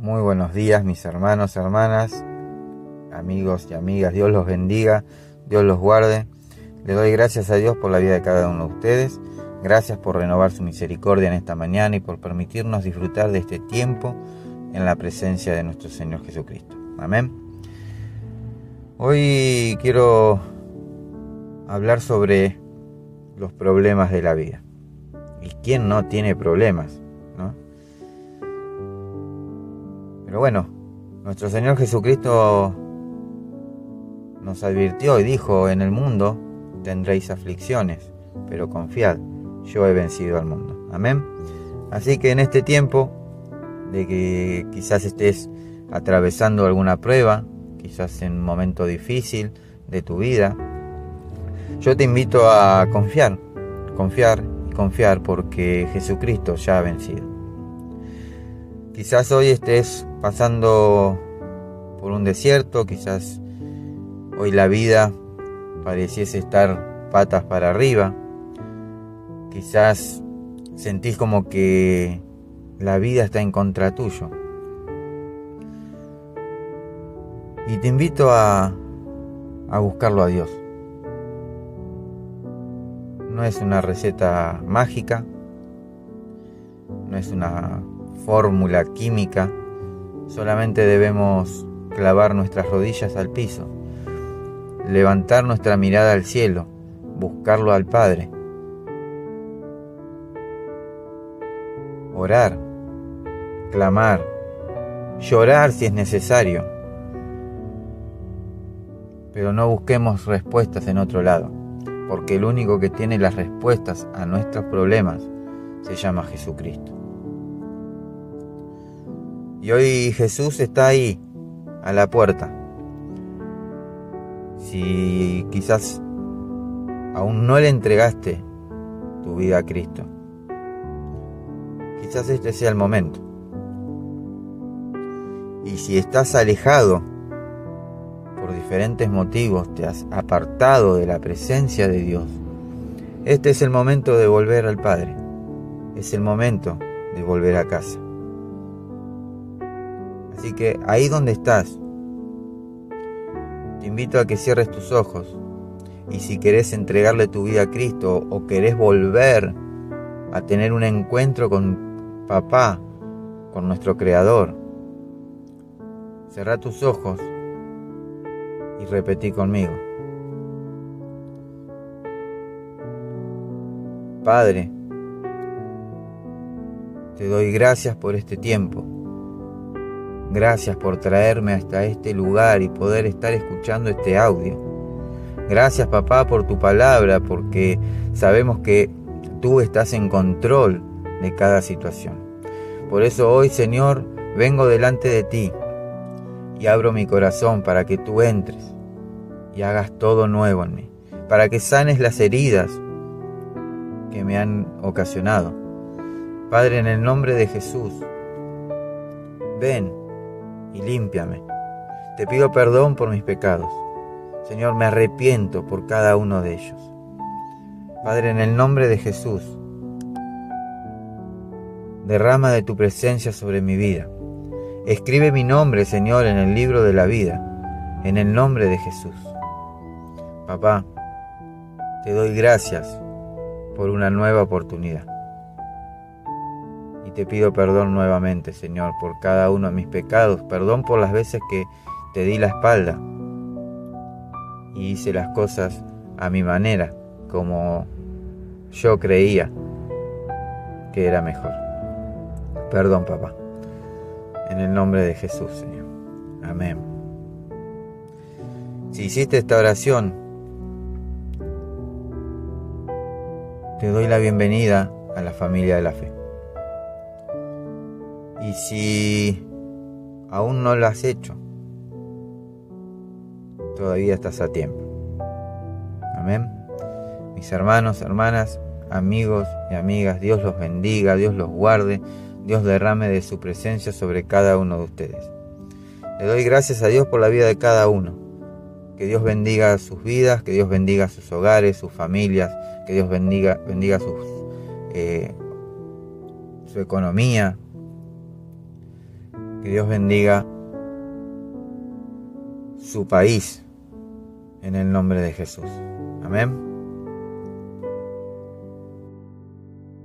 Muy buenos días mis hermanos, hermanas, amigos y amigas. Dios los bendiga, Dios los guarde. Le doy gracias a Dios por la vida de cada uno de ustedes. Gracias por renovar su misericordia en esta mañana y por permitirnos disfrutar de este tiempo en la presencia de nuestro Señor Jesucristo. Amén. Hoy quiero hablar sobre los problemas de la vida. ¿Y quién no tiene problemas? Pero bueno, nuestro Señor Jesucristo nos advirtió y dijo, en el mundo tendréis aflicciones, pero confiad, yo he vencido al mundo. Amén. Así que en este tiempo de que quizás estés atravesando alguna prueba, quizás en un momento difícil de tu vida, yo te invito a confiar, confiar y confiar porque Jesucristo ya ha vencido. Quizás hoy estés pasando por un desierto, quizás hoy la vida pareciese estar patas para arriba, quizás sentís como que la vida está en contra tuyo. Y te invito a, a buscarlo a Dios. No es una receta mágica, no es una fórmula química, solamente debemos clavar nuestras rodillas al piso, levantar nuestra mirada al cielo, buscarlo al Padre, orar, clamar, llorar si es necesario, pero no busquemos respuestas en otro lado, porque el único que tiene las respuestas a nuestros problemas se llama Jesucristo. Y hoy Jesús está ahí, a la puerta. Si quizás aún no le entregaste tu vida a Cristo, quizás este sea el momento. Y si estás alejado por diferentes motivos, te has apartado de la presencia de Dios, este es el momento de volver al Padre. Es el momento de volver a casa. Así que ahí donde estás, te invito a que cierres tus ojos y si querés entregarle tu vida a Cristo o querés volver a tener un encuentro con papá, con nuestro Creador, cerrá tus ojos y repetí conmigo. Padre, te doy gracias por este tiempo Gracias por traerme hasta este lugar y poder estar escuchando este audio. Gracias papá por tu palabra, porque sabemos que tú estás en control de cada situación. Por eso hoy, Señor, vengo delante de ti y abro mi corazón para que tú entres y hagas todo nuevo en mí, para que sanes las heridas que me han ocasionado. Padre, en el nombre de Jesús, ven y límpiame. Te pido perdón por mis pecados. Señor, me arrepiento por cada uno de ellos. Padre, en el nombre de Jesús, derrama de tu presencia sobre mi vida. Escribe mi nombre, Señor, en el libro de la vida, en el nombre de Jesús. Papá, te doy gracias por una nueva oportunidad te pido perdón nuevamente, Señor, por cada uno de mis pecados. Perdón por las veces que te di la espalda y hice las cosas a mi manera, como yo creía que era mejor. Perdón, papá. En el nombre de Jesús, Señor. Amén. Si hiciste esta oración, te doy la bienvenida a la familia de la fe. Y si aún no lo has hecho, todavía estás a tiempo. Amén. Mis hermanos, hermanas, amigos y amigas, Dios los bendiga, Dios los guarde, Dios derrame de su presencia sobre cada uno de ustedes. Le doy gracias a Dios por la vida de cada uno. Que Dios bendiga sus vidas, que Dios bendiga sus hogares, sus familias, que Dios bendiga, bendiga sus, eh, su economía, Que Dios bendiga su país en el nombre de Jesús. Amén.